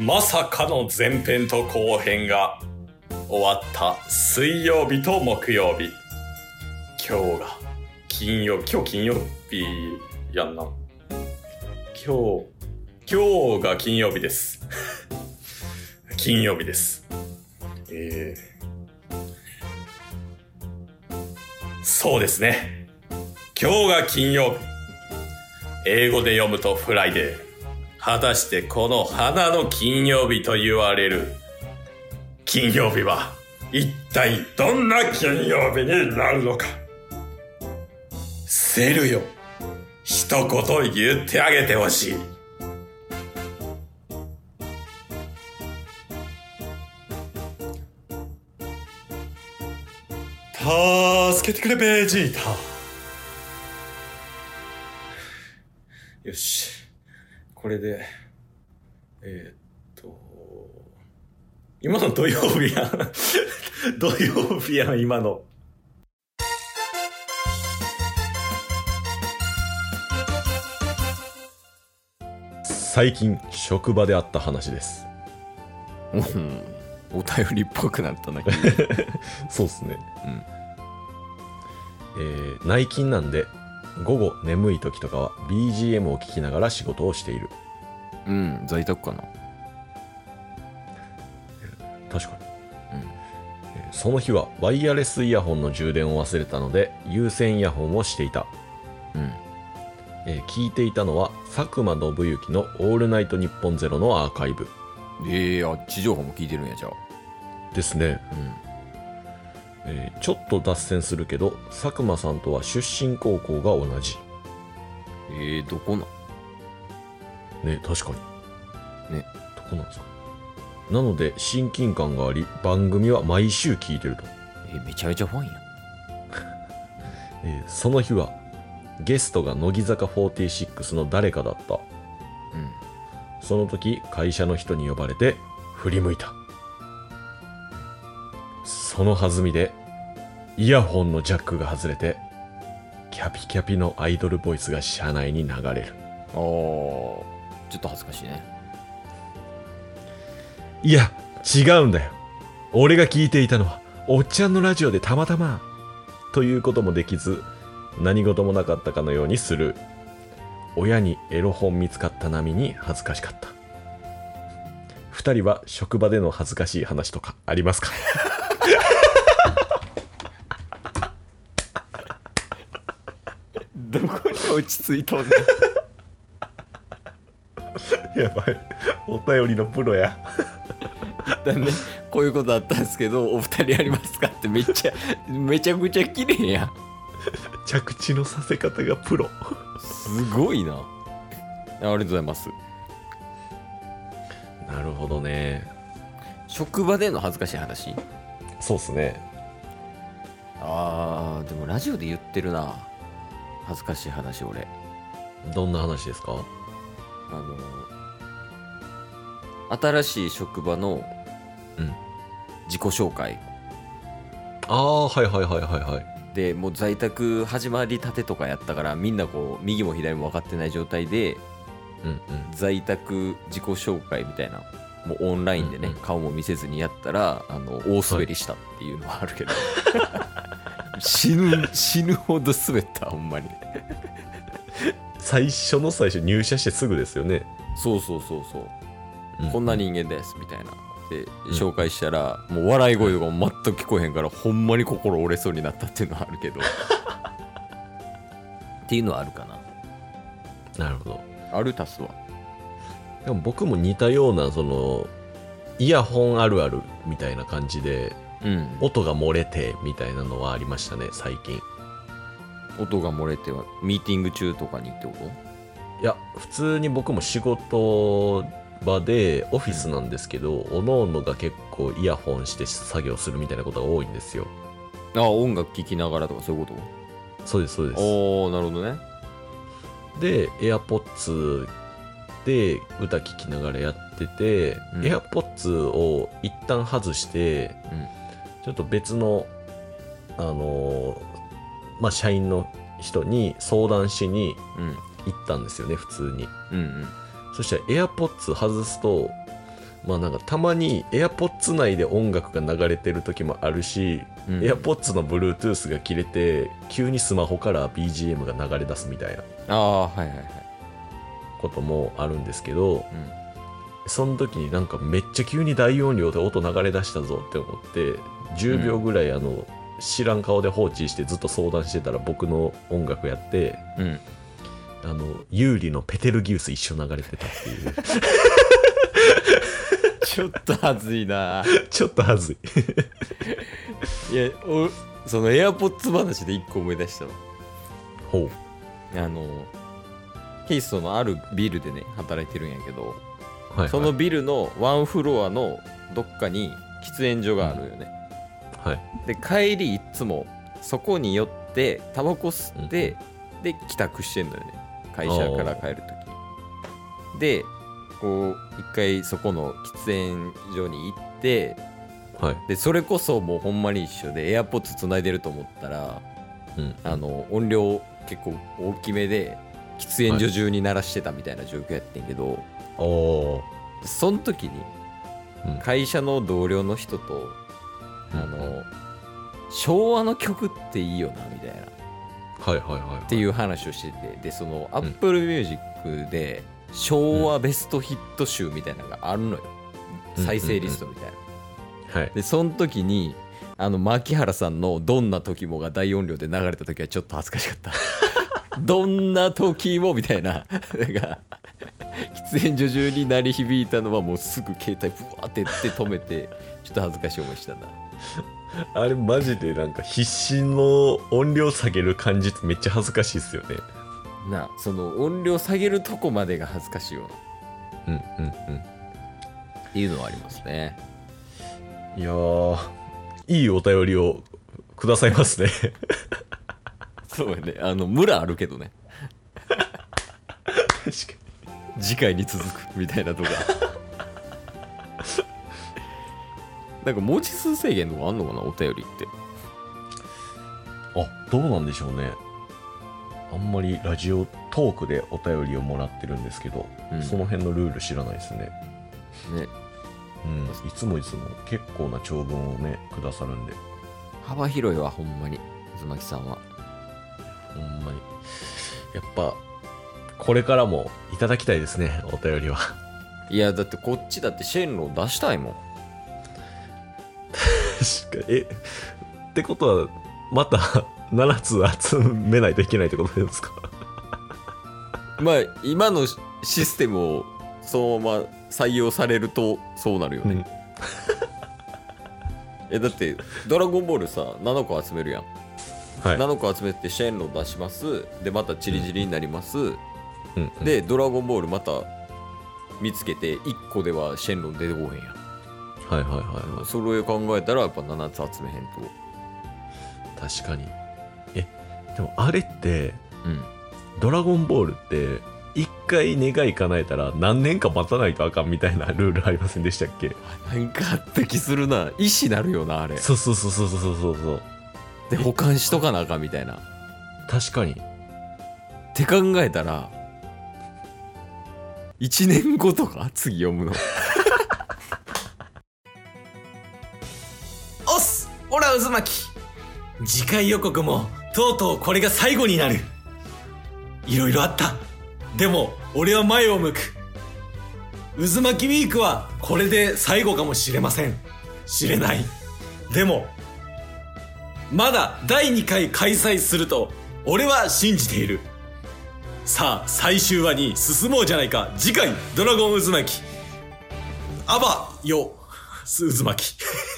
まさかの前編と後編が終わった水曜日と木曜日。今日が金曜日、今日金曜日やんな。今日、今日が金曜日です。金曜日です。えー、そうですね。今日が金曜日。英語で読むと Friday。果たしてこの花の金曜日と言われる金曜日は一体どんな金曜日になるのか。セルよ。一言言ってあげてほしい。助けてくれ、ベジータ。よし。これで、えーっと、今の土曜日やん。土曜日やん、今の。最近、職場であった話です。うんお便りっぽくなったんだけどそうっすね。えー内勤なんで、午後眠い時とかは BGM を聞きながら仕事をしている。うん在宅かな。確かに、えーその日はワイヤレスイヤホンの充電を忘れたので有線イヤホンをしていた、うん。えー聞いていたのは佐久間信行の「オールナイトニッポンゼロのアーカイブ。ええあ地上波も聞いてるんやじゃあ。ですね、うんえーちょっと脱線するけど佐久間さんとは出身高校が同じ。えー、どこな？んね確かに。ね。どこなんですか？なので親近感があり番組は毎週聞いてると。えーめちゃめちゃファンや えーその日はゲストが乃木坂46の誰かだった。うん。その時会社の人に呼ばれて振り向いた。その弾みでイヤホンのジャックが外れてキャピキャピのアイドルボイスが車内に流れる。あー。ちょっと恥ずかしいね。いや違うんだよ。俺が聞いていたのはおっちゃんのラジオでたまたまということもできず何事もなかったかのようにする親にエロ本見つかった波に恥ずかしかった。二人は職場での恥ずかしい話とかありますか？どこに落ち着いとんね やばい。お便りのプロや。んだねこういうことあったんですけどお二人ありますかってめっちゃめちゃくちゃ綺麗やん。着地のさせ方がプロ。すごいな。あありがとうございます。なるほどね。職場での恥ずかしい話？そうっすね。あーでもラジオで言ってるな恥ずかしい話俺。どんな話ですか？あの新しい職場のうん。自己紹介。ああはいはいはいはいはい。でもう在宅始まりたてとかやったからみんなこう右も左も分かってない状態でうんうん。在宅自己紹介みたいなもうオンラインでね、うんうん。顔も見せずにやったらあの大滑りしたっていうのはあるけど、死ぬ死ぬほど滑ったほんまに。最初の最初入社してすぐですよね、そうそうそうそう。うこんな人間ですみたいな。で紹介したら、もう笑い声とかも全く聞こえへんからほんまに心折れそうになったっていうのはあるけど。っていうのはあるかな。なるほど。あるタスはでも僕も似たようなそのイヤホンあるあるみたいな感じでうん。音が漏れてみたいなのはありましたね最近。音が漏れてはミーティング中とかにってこと？いや普通に僕も仕事場でオフィスなんですけど、おのおのが結構イヤホンして作業するみたいなことが多いんですよ。あ音楽聴きながらとかそういうこそうですそうです。とおおなるほどね。で AirPods で歌聴きながらやってて、うん。AirPods を一旦外して、うんちょっと別のあのーまあ社員の人に相談しにうん。行ったんですよね普通に。うんうん。そしたら AirPods 外すとまあなんかたまに AirPods 内で音楽が流れてる時もあるし、うん。AirPods の Bluetooth が切れて急にスマホから BGM が流れ出すみたいなああはいはいはい。こともあるんですけどうん。その時になんかめっちゃ急に大音量で音流れ出したぞって思って10秒ぐらいあの、知らん顔で放置してずっと相談してたら僕の音楽やってうん。あの有利のペテルギウス一緒流れてたっていう。ちょっとはずいな。ちょっとはずい。いやおその AirPods 話で一個思い出したわ。ほう。あのヒーストのあるビルでね働いてるんやけど、はいはい。そのビルのワンフロアのどっかに喫煙所があるよね、はい。で帰りいっつもそこに寄ってタバコ吸って、で帰宅してんのよね。会社から帰るときでこう一回そこの喫煙所に行ってはい。でそれこそもうほんまに一緒で AirPods つないでると思ったらうんあの音量結構大きめで喫煙所中に鳴らしてたみたいな状況やってんけど、おおその時にうん。会社の同僚の人と、うんあの昭和の曲っていいよなみたいな。っはいはいはい。ていう話をしてて。でその Apple Music で昭和ベストヒット集みたいなのがあるのよ、うん。再生リストみたいな、はい。でその時にあの牧原さんの「どんな時も」が大音量で流れた時はちょっと恥ずかしかった。どんな時もみたいな。なんか喫煙所中に鳴り響いたのはもうすぐ携帯ブワーってやって止めて ちょっと恥ずかしい思いしたな。あれマジでなんか必死の音量下げる感じってめっちゃ恥ずかしいっすよね。なその音量下げるとこまでが恥ずかしいよなっうんうん。ていうのはありますね。うんいやーいいお便りをくださいますね。そうやね。あのムラあるけどね。確か次回に続くみたいなとか。なんか文字数制限とかあんのかなお便りって。にあどうなんでしょうね。あんまりラジオトークでお便りをもらってるんですけど、うん。その辺のルール知らないですね。ね。うんいつもいつも結構な長文をねくださるんで。幅広いわほんまに。渦巻さんは。ほんまに。やっぱこれからもいただきたいですねお便りは。いやだってこっちだってシェンロン出したいもん。確かえってことはまた7つ集めないといけないってことですか？まあ今のシステムをそのまま採用されるとそうなるよね、えだってドラゴンボールさ7個集めるやん、はい、7個集めてシェンロン出します。でまたチリチリになります、うんうんでドラゴンボールまた見つけて1個ではシェンロン出てこへんやん。はいはいはいはい。それを考えたらやっぱ7つ集めへんと。確かに。えでもあれってうん。ドラゴンボールって一回願い叶えたら何年か待たないとあかんみたいなルールありませんでしたっけ？なんかあった気するな。意思なるよなあれ。そうそうそうそうそうそうそう。で保管しとかなあかんみたいな。っ確かに。て考えたら1年後とか？次読むの。おっす！オラ渦巻き次回予告もとうとうこれが最後になる。いろいろあった。でも俺は前を向く。渦巻きウィークはこれで最後かもしれません。知れない。でもまだ第2回開催すると俺は信じている。さあ最終話に進もうじゃないか。次回ドラゴン渦巻き。アバよ渦巻き。